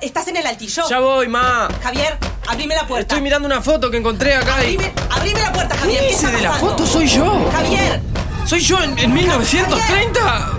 estás en el altillo. Ya voy, ma. Javier, abrime la puerta. Estoy mirando una foto que encontré acá y... Abrime, la puerta, Javier. ¿Qué Ese está de la foto soy yo. Javier, ¿Soy yo en, en 1930? ¡Ah!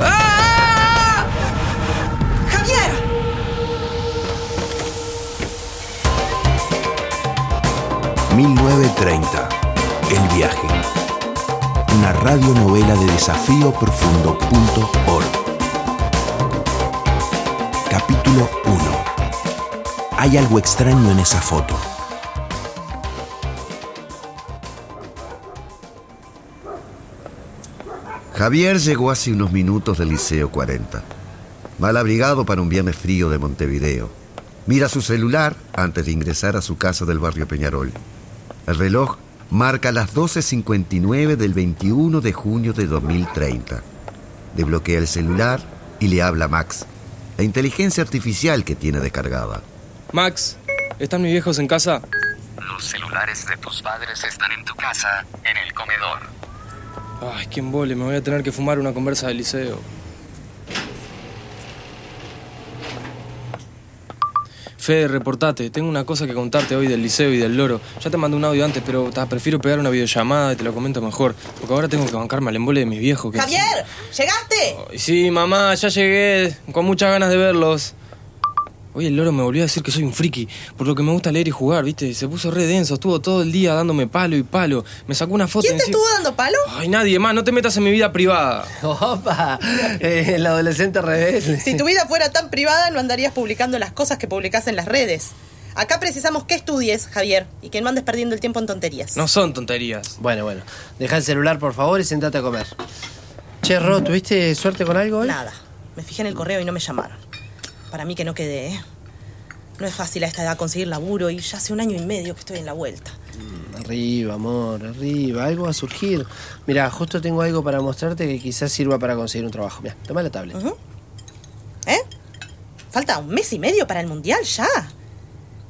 ¡Ah! Javier. 1930. El viaje. Una radionovela de desafíoprofundo.org. Capítulo 1. Hay algo extraño en esa foto. Javier llegó hace unos minutos del Liceo 40. Mal abrigado para un viernes frío de Montevideo. Mira su celular antes de ingresar a su casa del barrio Peñarol. El reloj marca las 12.59 del 21 de junio de 2030. Desbloquea el celular y le habla a Max, la inteligencia artificial que tiene descargada. Max, ¿están mis viejos en casa? Los celulares de tus padres están en tu casa, en el comedor. Ay, qué embole, me voy a tener que fumar una conversa del liceo. Fede, reportate. Tengo una cosa que contarte hoy del liceo y del loro. Ya te mandé un audio antes, pero ta, prefiero pegar una videollamada y te lo comento mejor. Porque ahora tengo que bancarme al embole de mis viejos. Que... Javier, ¿llegaste? Sí, mamá, ya llegué. Con muchas ganas de verlos. Oye, el loro me volvió a decir que soy un friki, por lo que me gusta leer y jugar, ¿viste? Se puso re denso, estuvo todo el día dándome palo y palo. Me sacó una foto ¿Quién te estuvo dando palo? Ay, nadie más, no te metas en mi vida privada. Opa, eh, el adolescente rebelde. Si tu vida fuera tan privada, no andarías publicando las cosas que publicás en las redes. Acá precisamos que estudies, Javier, y que no andes perdiendo el tiempo en tonterías. No son tonterías. Bueno, bueno, deja el celular por favor y sentate a comer. Che, Ro, ¿tuviste suerte con algo hoy? Nada. Me fijé en el correo y no me llamaron. Para mí que no quedé, ¿eh? No es fácil a esta edad conseguir laburo y ya hace un año y medio que estoy en la vuelta. Arriba, amor, arriba, algo va a surgir. Mira, justo tengo algo para mostrarte que quizás sirva para conseguir un trabajo. Mira, toma la tablet. ¿Eh? Falta un mes y medio para el mundial ya.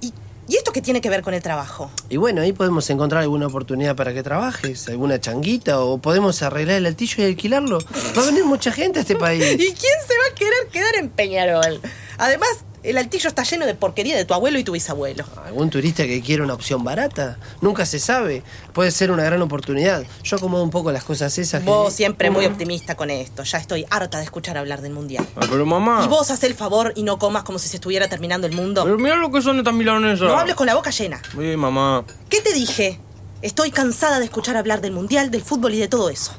¿Y, ¿Y esto qué tiene que ver con el trabajo? Y bueno, ahí podemos encontrar alguna oportunidad para que trabajes, alguna changuita, o podemos arreglar el altillo y alquilarlo. Va a venir mucha gente a este ¿Y país. quién se va a querer quedar en Peñarol? Además, el altillo está lleno de porquería de tu abuelo y tu bisabuelo. ¿Algún turista que quiera una opción barata? Nunca se sabe. Puede ser una gran oportunidad. Yo acomodo un poco las cosas esas. que- Vos siempre muy optimista con esto. Ya estoy harta de escuchar hablar del mundial. Ay, pero mamá. Y vos haz el favor y no comas como si se estuviera terminando el mundo. Pero mira lo que son estas milanesas. No hables con la boca llena. Oye, mamá. ¿Qué te dije? Estoy cansada de escuchar hablar del mundial, del fútbol y de todo eso.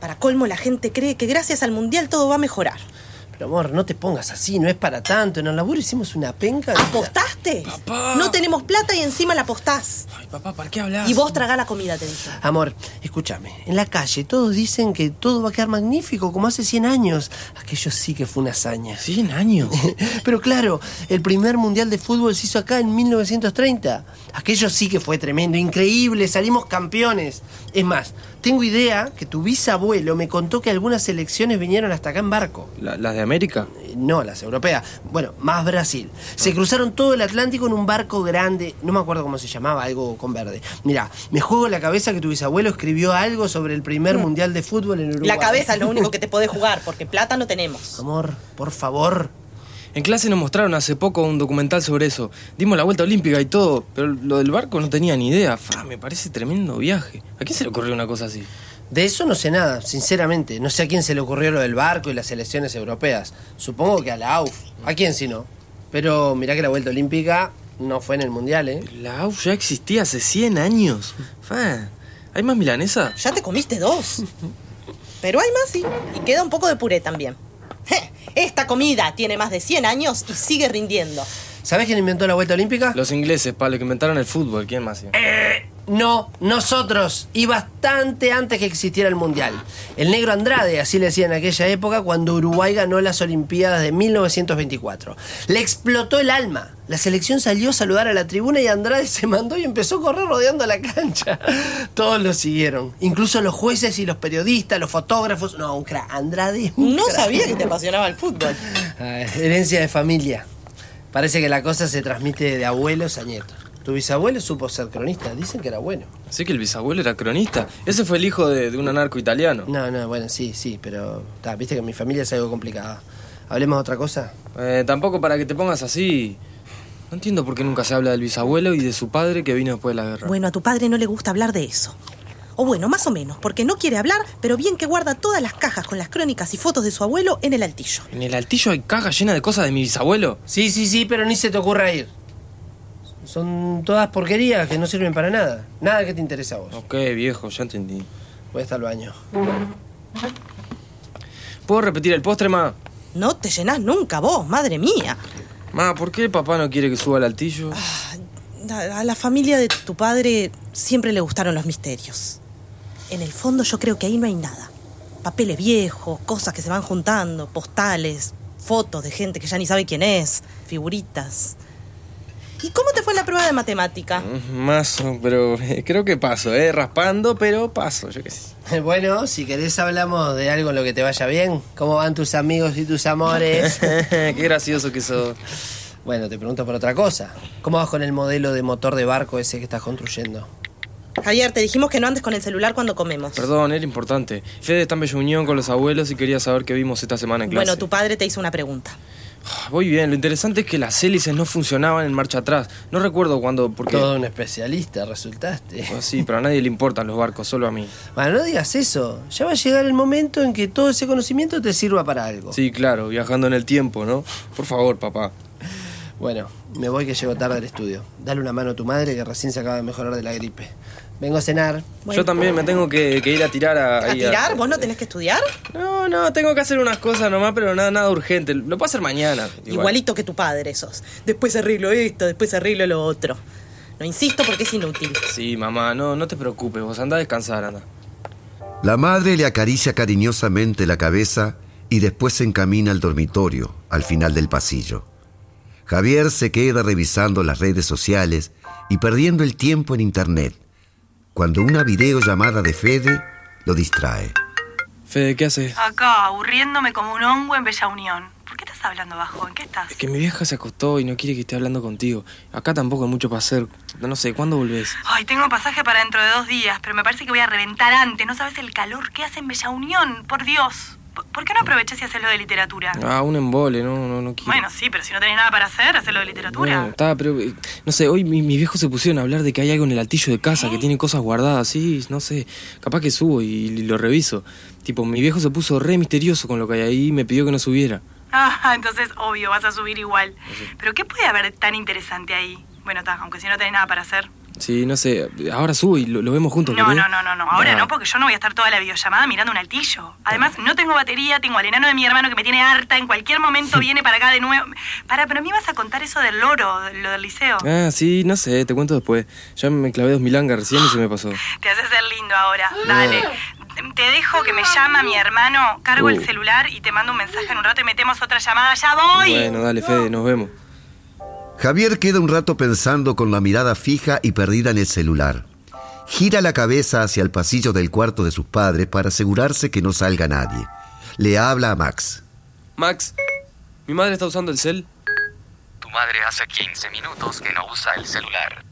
Para colmo, la gente cree que gracias al mundial todo va a mejorar. Pero amor, no te pongas así, no es para tanto. En el laburo hicimos una penca. ¿Apostaste? Papá. No tenemos plata y encima la apostás. Ay, papá, ¿para qué hablas? Y vos tragá la comida, te dije. Amor, escúchame. En la calle todos dicen que todo va a quedar magnífico, como hace 100 años. Aquello sí que fue una hazaña. 100 años. Pero claro, el primer mundial de fútbol se hizo acá en 1930. Aquello sí que fue tremendo, increíble, salimos campeones. Es más, tengo idea que tu bisabuelo me contó que algunas selecciones vinieron hasta acá en barco. ¿La- ¿Las de América? Eh, No, las europeas. Bueno, más Brasil. Se cruzaron todo el Atlántico en un barco grande. No me acuerdo cómo se llamaba, algo con verde. Mira, me juego en la cabeza que tu bisabuelo escribió algo sobre el primer mundial de fútbol en Uruguay. La cabeza es lo único que te podés jugar, porque plata no tenemos. Amor, por favor. En clase nos mostraron hace poco un documental sobre eso. Dimos la vuelta olímpica y todo, pero lo del barco no tenía ni idea. Fa, me parece tremendo viaje. ¿A quién se le ocurrió una cosa así? De eso no sé nada, sinceramente. No sé a quién se le ocurrió lo del barco y las selecciones europeas. Supongo que a la AUF. ¿A quién si no? Pero mirá que la vuelta olímpica no fue en el mundial, ¿eh? La AUF ya existía hace 100 años. Fa, ¿hay más milanesa? Ya te comiste dos. Pero hay más, sí. Y queda un poco de puré también. Esta comida tiene más de 100 años y sigue rindiendo. ¿Sabés quién inventó la vuelta olímpica? Los ingleses, pa, los que inventaron el fútbol. ¿Quién más? No, nosotros. Y bastante antes que existiera el Mundial. El negro Andrade, así le decían en aquella época, cuando Uruguay ganó las Olimpiadas de 1924. Le explotó el alma. La selección salió a saludar a la tribuna y Andrade se mandó y empezó a correr rodeando la cancha. Todos lo siguieron. Incluso los jueces y los periodistas, los fotógrafos. No, un crack. Andrade es un No crack. sabía que te apasionaba el fútbol. Ah, herencia de familia. Parece que la cosa se transmite de abuelos a nietos. Tu bisabuelo supo ser cronista. Dicen que era bueno. Así que el bisabuelo era cronista. Ese fue el hijo de, de un anarco italiano. No, no, bueno, sí, sí, pero ta, viste que mi familia es algo complicada. ¿Hablemos de otra cosa? Eh, tampoco para que te pongas así. No entiendo por qué nunca se habla del bisabuelo y de su padre que vino después de la guerra. Bueno, a tu padre no le gusta hablar de eso. O bueno, más o menos, porque no quiere hablar, pero bien que guarda todas las cajas con las crónicas y fotos de su abuelo en el altillo. ¿En el altillo hay cajas llenas de cosas de mi bisabuelo? Sí, sí, sí, pero ni se te ocurra ir. Son todas porquerías que no sirven para nada. Nada que te interese a vos. Ok, viejo, ya entendí. Voy hasta el baño. ¿Puedo repetir el postre, ma? No te llenás nunca vos, madre mía. Ma, ¿por qué papá no quiere que suba al altillo? A a la familia de tu padre siempre le gustaron los misterios. En el fondo yo creo que ahí no hay nada. Papeles viejos, cosas que se van juntando, postales, fotos de gente que ya ni sabe quién es, figuritas. ¿Y cómo te fue la prueba de matemática? Más, pero eh, creo que paso, ¿eh? Raspando, pero paso, yo qué sé. Bueno, si querés hablamos de algo en lo que te vaya bien. ¿Cómo van tus amigos y tus amores? qué gracioso que sos. bueno, te pregunto por otra cosa. ¿Cómo vas con el modelo de motor de barco ese que estás construyendo? Javier, te dijimos que no andes con el celular cuando comemos. Perdón, era importante. Fede está en Bella Unión con los abuelos y quería saber qué vimos esta semana en clase. Bueno, tu padre te hizo una pregunta. Ah, Voy bien, lo interesante es que las hélices no funcionaban en marcha atrás. No recuerdo cuándo, porque... Todo un especialista resultaste. Ah, Sí, pero a nadie le importan los barcos, solo a mí. Bueno, no digas eso. Ya va a llegar el momento en que todo ese conocimiento te sirva para algo. Sí, claro, viajando en el tiempo, ¿no? Por favor, papá. Bueno, me voy que llego tarde al estudio. Dale una mano a tu madre que recién se acaba de mejorar de la gripe. Vengo a cenar. Yo también me tengo que, que ir a tirar a... ¿A ahí tirar? ¿Vos no tenés que estudiar? No, no, tengo que hacer unas cosas nomás, pero nada, nada urgente. Lo puedo hacer mañana. igual. Igualito que tu padre sos. Después arreglo esto, después arreglo lo otro. No insisto porque es inútil. Sí, mamá, no, no te preocupes, vos anda a descansar, anda. La madre le acaricia cariñosamente la cabeza y después se encamina al dormitorio, al final del pasillo. Javier se queda revisando las redes sociales y perdiendo el tiempo en internet, cuando una videollamada de Fede lo distrae. Fede, ¿qué haces? Acá, aburriéndome como un hongo en Bella Unión. ¿Por qué estás hablando bajo? ¿En qué estás? Es que mi vieja se acostó y no quiere que esté hablando contigo. Acá tampoco hay mucho para hacer. No sé, ¿cuándo volvés? Ay, tengo pasaje para dentro de dos días, pero me parece que voy a reventar antes. No sabes el calor que hace en Bella Unión, por Dios. ¿Por- ¿Por qué no aprovechás y haces lo de literatura? Ah, un embole, no, no, no quiero. Bueno, sí, pero si no tenés nada para hacer, haces lo de literatura. Bueno, está, pero eh, no sé, hoy mi- mis viejos se pusieron a hablar de que hay algo en el altillo de casa, que tiene cosas guardadas, sí, no sé, capaz que subo y, lo reviso. Tipo, mi viejo se puso re misterioso con lo que hay ahí y me pidió que no subiera. Ah, entonces, obvio, vas a subir igual. Pero ¿qué puede haber tan interesante ahí? Bueno, está, aunque si no tenés nada para hacer. Sí, no sé, ahora subo y lo, lo vemos juntos. No, ¿querés? no, no, no, no. Ahora Nah. no, porque yo no voy a estar toda la videollamada mirando un altillo. Además, no tengo batería, tengo al enano de mi hermano que me tiene harta. En cualquier momento viene para acá de nuevo. Para, pero me ibas a contar eso del loro, lo del liceo. Ah, sí, no sé, te cuento después. Ya me clavé dos milangas recién y se me pasó. Te haces ser lindo ahora. Dale. Te dejo que me llama mi hermano, cargo el Uh. celular y te mando un mensaje en un rato y metemos otra llamada. ¡Ya voy! Bueno, dale, Fede, nos vemos. Javier queda un rato pensando con la mirada fija y perdida en el celular. Gira la cabeza hacia el pasillo del cuarto de sus padres para asegurarse que no salga nadie. Le habla a Max. Max, mi madre está usando el cel. Tu madre hace 15 minutos que no usa el celular.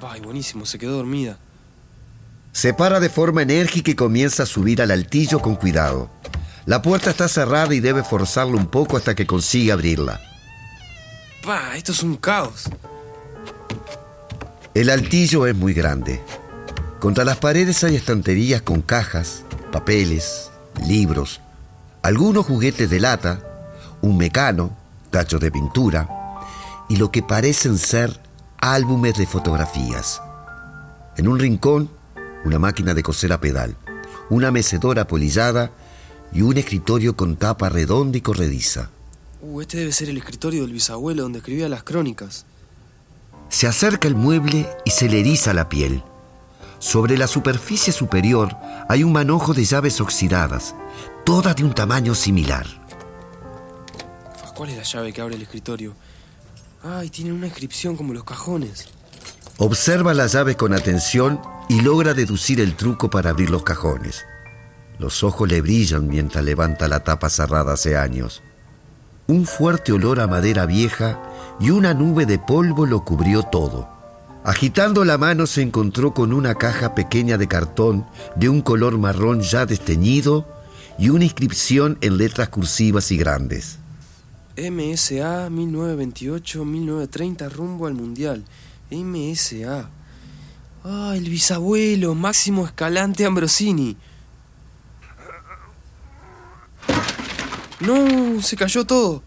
Ay, buenísimo, se quedó dormida. Se para de forma enérgica y comienza a subir al altillo con cuidado. La puerta está cerrada y debe forzarlo un poco hasta que consiga abrirla. Esto es un caos. El altillo es muy grande. Contra las paredes hay estanterías con cajas, papeles, libros, algunos juguetes de lata, un mecano, tachos de pintura y lo que parecen ser álbumes de fotografías. En un rincón, una máquina de coser a pedal, una mecedora polillada y un escritorio con tapa redonda y corrediza. Uh, este debe ser el escritorio del bisabuelo donde escribía las crónicas. Se acerca el mueble y se le eriza la piel. Sobre la superficie superior hay un manojo de llaves oxidadas, todas de un tamaño similar. ¿Cuál es la llave que abre el escritorio? Ay, tiene una inscripción como los cajones. Observa las llaves con atención y logra deducir el truco para abrir los cajones. Los ojos le brillan mientras levanta la tapa cerrada hace años. Un fuerte olor a madera vieja y una nube de polvo lo cubrió todo. Agitando la mano se encontró con una caja pequeña de cartón de un color marrón ya desteñido y una inscripción en letras cursivas y grandes. MSA 1928-1930 rumbo al Mundial. MSA. Ah, el bisabuelo, Máximo Escalante Ambrosini. No, se cayó todo.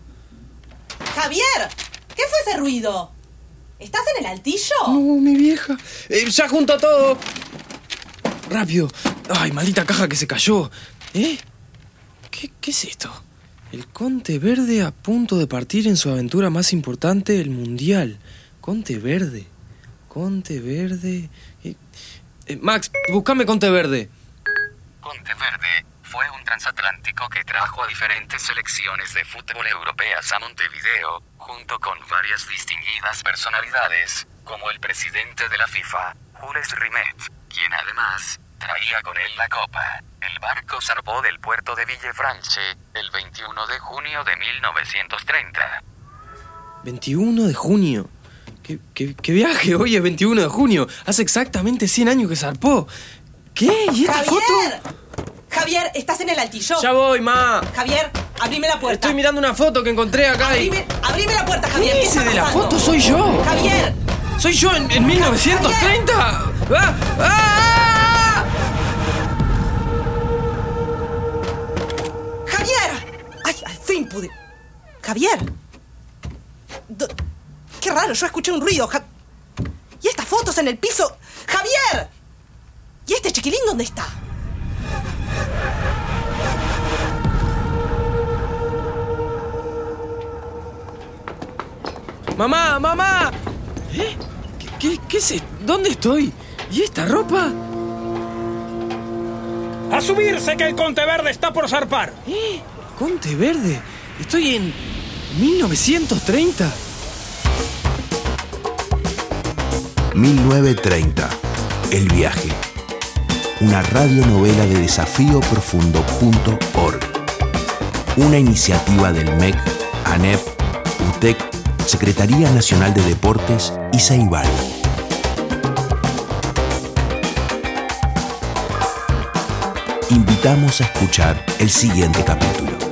Javier, ¿qué fue ese ruido? ¿Estás en el altillo? No, mi vieja. Eh, ya junto todo. Rápido. Ay, maldita caja que se cayó. ¿Eh? ¿Qué, qué es esto? El Conte Verde a punto de partir en su aventura más importante, el Mundial. Conte Verde. Conte Verde. Eh, eh, Max, buscame Conte Verde. Conte Verde fue un transatlántico que trajo a diferentes selecciones de fútbol europeas a Montevideo, junto con varias distinguidas personalidades, como el presidente de la FIFA, Jules Rimet, quien además traía con él la copa. El barco zarpó del puerto de Villefranche el 21 de junio de 1930. 21 de junio. ¿Qué, qué, qué viaje? Hoy es 21 de junio. Hace exactamente 100 años que zarpó. ¿Qué? ¿Y esta ¡Javier! foto? Javier, ¿estás en el altillo? Ya voy, ma. Javier, abrime la puerta. Estoy mirando una foto que encontré acá y... Abrime, la puerta, Javier. ¿Qué Ese está de la foto soy yo. Javier, ¿Soy yo en, en 1930? ¡Ah! ¡Ah! Javier. Ay, al fin pude. Javier. Do- Qué raro, yo escuché un ruido. Ja- ¿Y estas fotos en el piso? Javier. ¿Y este chiquilín dónde está? ¡Mamá, mamá! ¿Eh? ¿Qué, qué, qué es esto? ¿Dónde estoy? ¿Y esta ropa? ¡A subirse que el Conte Verde está por zarpar! ¿Eh? Conte Verde. Estoy en 1930. 1930. El viaje. Una radionovela de desafíoprofundo.org. Una iniciativa del MEC, ANEP, UTEC, Secretaría Nacional de Deportes y Ceibal. Invitamos a escuchar el siguiente capítulo.